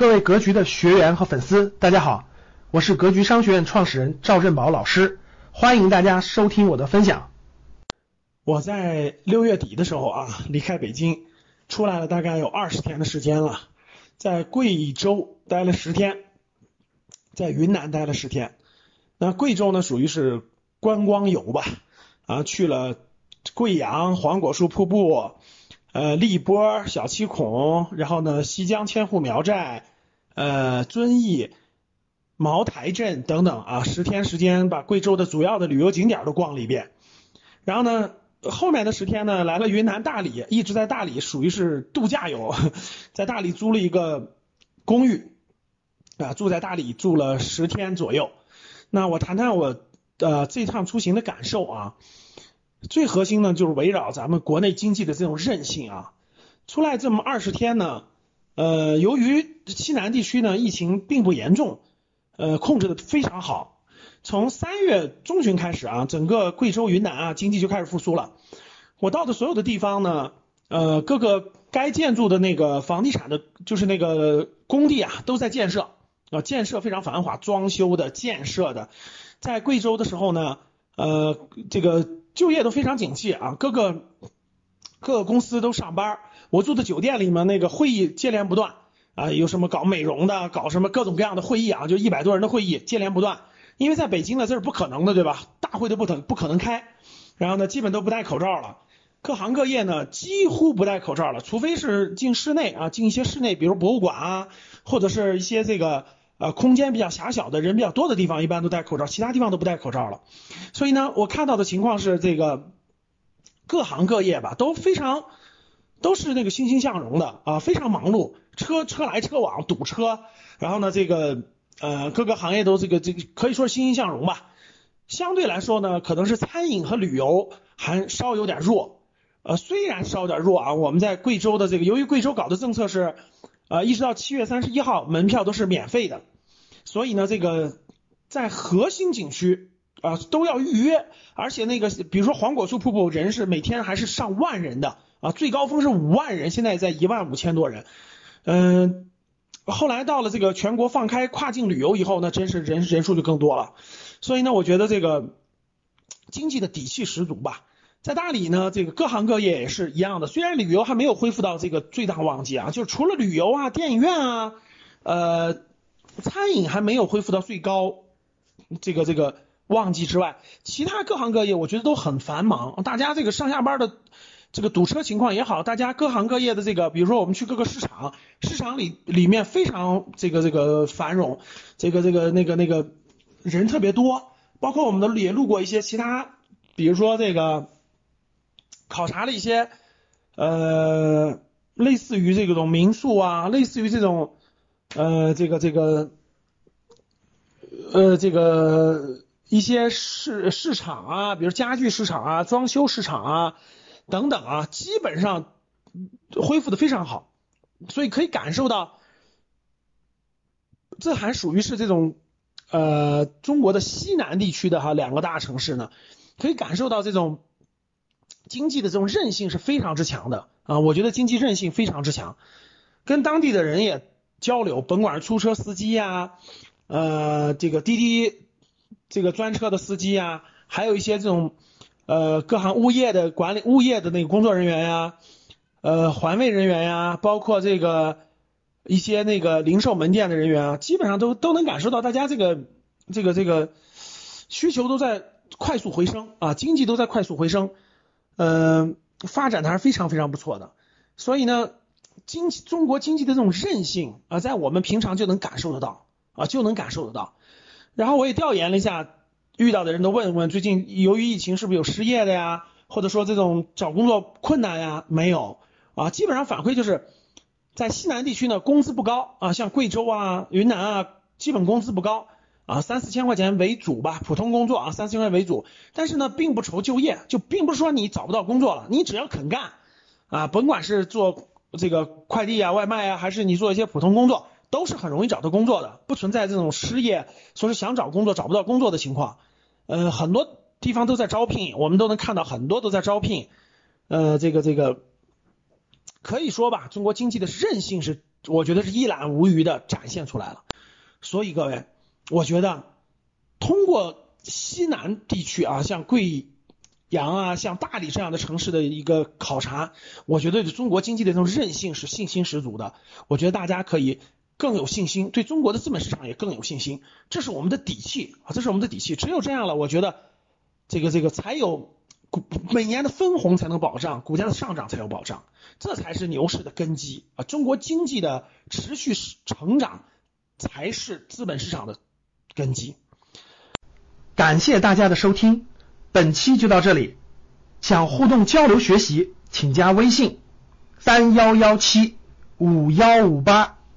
各位格局的学员和粉丝，大家好，我是格局商学院创始人赵振宝老师，欢迎大家收听我的分享。我在六月底的时候啊，离开北京，出来了大概有二十天的时间了，在贵州待了十天，在云南待了十天。那贵州呢，属于是观光游吧，啊，去了贵阳黄果树瀑布。呃，荔波、小七孔，然后呢，西江千户苗寨，呃，遵义、茅台镇等等啊，十天时间把贵州的主要的旅游景点都逛了一遍。然后呢，后面的十天呢，来了云南大理，一直在大理，属于是度假游，在大理租了一个公寓，啊，住在大理住了十天左右。那我谈谈我呃这趟出行的感受啊。最核心呢，就是围绕咱们国内经济的这种韧性啊。出来这么二十天呢，呃，由于西南地区呢疫情并不严重，呃，控制的非常好。从三月中旬开始啊，整个贵州、云南啊经济就开始复苏了。我到的所有的地方呢，呃，各个该建筑的那个房地产的，就是那个工地啊，都在建设啊，建设非常繁华，装修的、建设的。在贵州的时候呢，呃，这个。就业都非常景气啊，各个各个公司都上班。我住的酒店里面那个会议接连不断啊，有什么搞美容的，搞什么各种各样的会议啊，就一百多人的会议接连不断。因为在北京呢，这是不可能的，对吧？大会都不可不可能开。然后呢，基本都不戴口罩了，各行各业呢几乎不戴口罩了，除非是进室内啊，进一些室内，比如博物馆啊，或者是一些这个。呃，空间比较狭小的人比较多的地方，一般都戴口罩，其他地方都不戴口罩了。所以呢，我看到的情况是，这个各行各业吧都非常都是那个欣欣向荣的啊，非常忙碌，车车来车往，堵车。然后呢，这个呃各个行业都这个这个可以说欣欣向荣吧。相对来说呢，可能是餐饮和旅游还稍有点弱。呃，虽然稍有点弱啊，我们在贵州的这个，由于贵州搞的政策是。呃，一直到七月三十一号，门票都是免费的，所以呢，这个在核心景区啊都要预约，而且那个比如说黄果树瀑布，人是每天还是上万人的啊，最高峰是五万人，现在在一万五千多人。嗯，后来到了这个全国放开跨境旅游以后呢，真是人人数就更多了，所以呢，我觉得这个经济的底气十足吧。在大理呢，这个各行各业也是一样的。虽然旅游还没有恢复到这个最大旺季啊，就是除了旅游啊、电影院啊，呃，餐饮还没有恢复到最高这个这个旺季之外，其他各行各业我觉得都很繁忙。大家这个上下班的这个堵车情况也好，大家各行各业的这个，比如说我们去各个市场，市场里里面非常这个这个繁荣，这个这个那个那个人特别多，包括我们的也路过一些其他，比如说这个。考察了一些，呃，类似于这种民宿啊，类似于这种，呃，这个这个，呃，这个一些市市场啊，比如家具市场啊、装修市场啊等等啊，基本上恢复的非常好，所以可以感受到，这还属于是这种呃中国的西南地区的哈两个大城市呢，可以感受到这种。经济的这种韧性是非常之强的啊，我觉得经济韧性非常之强，跟当地的人也交流，甭管是出租车司机呀，呃，这个滴滴这个专车的司机呀，还有一些这种呃各行物业的管理物业的那个工作人员呀，呃环卫人员呀，包括这个一些那个零售门店的人员啊，基本上都都能感受到大家这个这个这个需求都在快速回升啊，经济都在快速回升。嗯，发展的还是非常非常不错的，所以呢，经济中国经济的这种韧性啊，在我们平常就能感受得到啊，就能感受得到。然后我也调研了一下，遇到的人都问问，最近由于疫情是不是有失业的呀，或者说这种找工作困难呀？没有啊，基本上反馈就是在西南地区呢，工资不高啊，像贵州啊、云南啊，基本工资不高。啊，三四千块钱为主吧，普通工作啊，三四千块钱为主。但是呢，并不愁就业，就并不是说你找不到工作了，你只要肯干啊，甭管是做这个快递啊、外卖啊，还是你做一些普通工作，都是很容易找到工作的，不存在这种失业，说是想找工作找不到工作的情况。呃，很多地方都在招聘，我们都能看到很多都在招聘。呃，这个这个可以说吧，中国经济的韧性是我觉得是一览无余的展现出来了。所以各位，我觉得通过西南地区啊，像贵阳啊，像大理这样的城市的一个考察，我觉得中国经济的这种韧性是信心十足的。我觉得大家可以更有信心，对中国的资本市场也更有信心，这是我们的底气啊，这是我们的底气。只有这样了，我觉得这个这个才有股每年的分红才能保障，股价的上涨才有保障，这才是牛市的根基啊！中国经济的持续成长。才是资本市场的根基。感谢大家的收听，本期就到这里。想互动交流学习，请加微信三幺幺七五幺五八